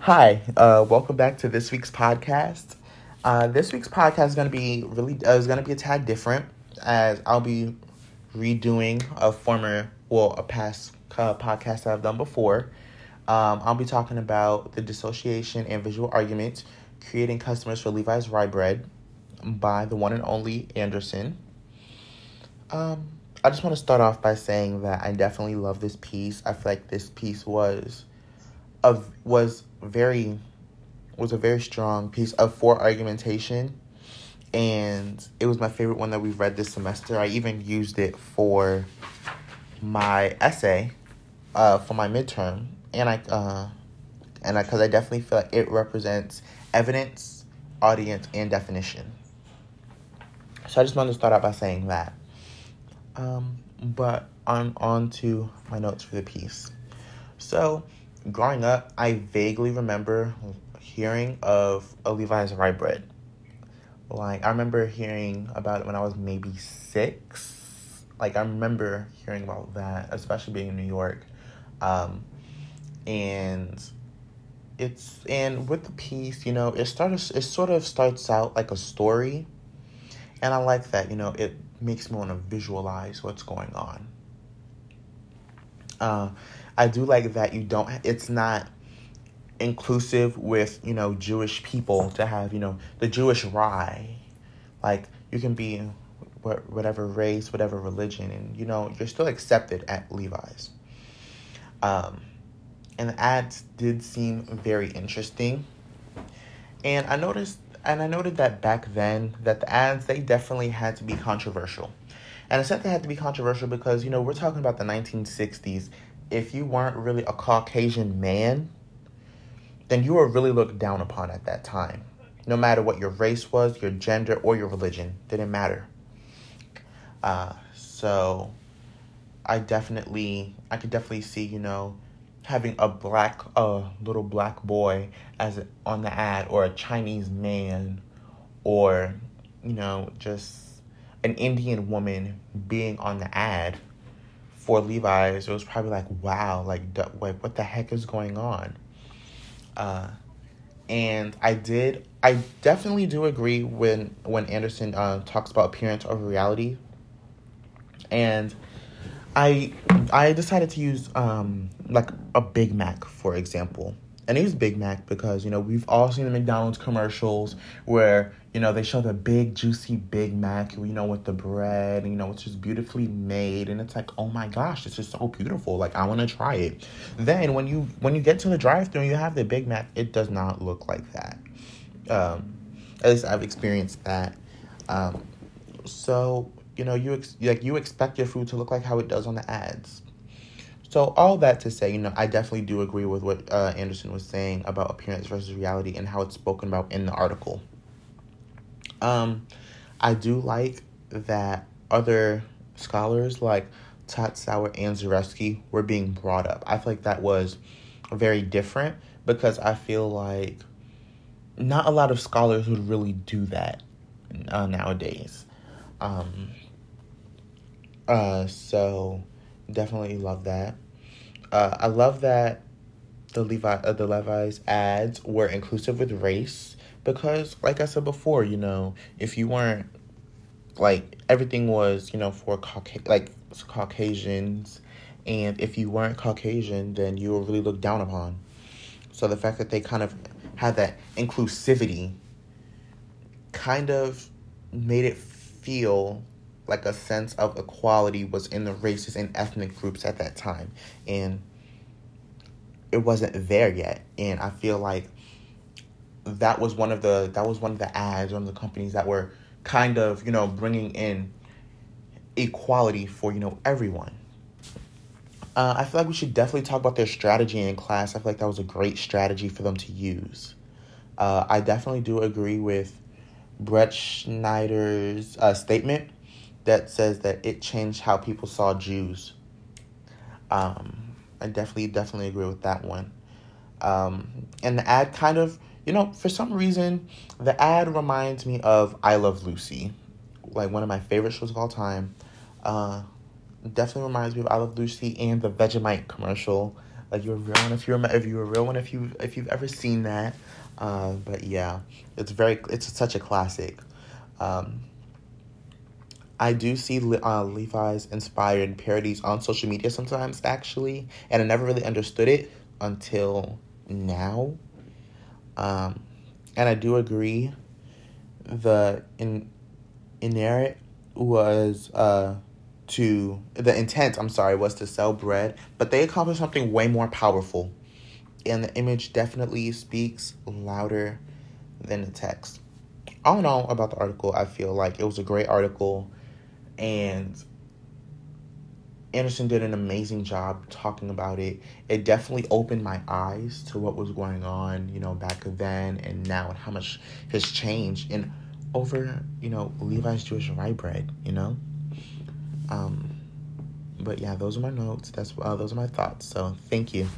Hi, uh, welcome back to this week's podcast. Uh, this week's podcast is going to be really uh, is going to be a tad different as I'll be redoing a former, well, a past uh, podcast that I've done before. Um, I'll be talking about the dissociation and visual argument, creating customers for Levy's Rye Bread by the one and only Anderson. Um, I just want to start off by saying that I definitely love this piece. I feel like this piece was of was very was a very strong piece of for argumentation and it was my favorite one that we've read this semester. I even used it for my essay uh, for my midterm and I uh, and I because I definitely feel like it represents evidence, audience, and definition. So I just wanted to start out by saying that. Um, but on on to my notes for the piece. So growing up, I vaguely remember hearing of a Levy's rye bread. Like I remember hearing about it when I was maybe six. Like I remember hearing about that, especially being in New York. Um, and it's and with the piece, you know, it starts, it sort of starts out like a story. And I like that, you know, it makes me want to visualize what's going on. Uh, I do like that you don't. It's not inclusive with you know Jewish people to have you know the Jewish rye, like you can be whatever race, whatever religion, and you know you're still accepted at Levy's. Um, and the ads did seem very interesting, and I noticed and I noted that back then that the ads they definitely had to be controversial. And I said they had to be controversial because, you know, we're talking about the 1960s if you weren't really a Caucasian man, then you were really looked down upon at that time. No matter what your race was, your gender, or your religion, didn't matter. Uh, so I definitely, I could definitely see, you know, having a black, a uh, little black boy as on the ad, or a Chinese man, or you know, just an Indian woman being on the ad for Levy's, it was probably like, wow, like, like what the heck is going on? Uh, and I did, I definitely do agree when when Anderson uh, talks about appearance over reality. And I I decided to use um like a Big Mac for example and it was Big Mac because you know we've all seen the McDonald's commercials where you know they show the big juicy Big Mac, you know, with the bread, you know, it's just beautifully made, and it's like, oh my gosh, it's just so beautiful. Like I want to try it. Then when you when you get to the drive-through and you have the Big Mac, it does not look like that. Um, at least I've experienced that. Um, so you know you ex- like you expect your food to look like how it does on the ads so all that to say, you know, I definitely do agree with what uh, Anderson was saying about appearance versus reality and how it's spoken about in the article. Um, I do like that other scholars like Sauer and Zarefsky were being brought up. I feel like that was very different because I feel like not a lot of scholars would really do that uh, nowadays. Um, uh, so definitely love that. Uh, I love that the Levy uh, the Levy's ads were inclusive with race because, like I said before, you know, if you weren't like everything was, you know, for Cauca- like Caucasians, and if you weren't Caucasian, then you were really looked down upon. So the fact that they kind of had that inclusivity kind of made it feel like a sense of equality was in the races and ethnic groups at that time. And it wasn't there yet. And i feel like that was one of the that was one of the ads one of the companies that were kind of you know bringing in equality for you know everyone. Uh, i feel like we should definitely talk about their strategy in class. I feel like that was a great strategy for them to use. Uh, i definitely do agree with brett schneider's uh, statement that says that it changed how people saw Jews. Um, I definitely, definitely agree with that one. Um, and the ad kind of, you know, for some reason, the ad reminds me of I Love Lucy, like one of my favorite shows of all time. Uh, definitely reminds me of I Love Lucy and the Vegemite commercial Like you're a real one if you're if you're a real one if you if you've ever seen that. Uh, but yeah, it's very it's such a classic. Um, I do see uh, Levy's inspired parodies on social media sometimes, actually, and I never really understood it until now. Um, and I do agree. The in inherent was uh to the intent. I'm sorry, was to sell bread, but they accomplished something way more powerful, and the image definitely speaks louder than the text. All in all, about the article, I feel like it was a great article and Anderson did an amazing job talking about it. It definitely opened my eyes to what was going on, you know, back then and now and how much has changed and over, you know, Levy's Jewish rye bread, you know? Um but yeah, those are my notes. That's uh, those are my thoughts. So, thank you.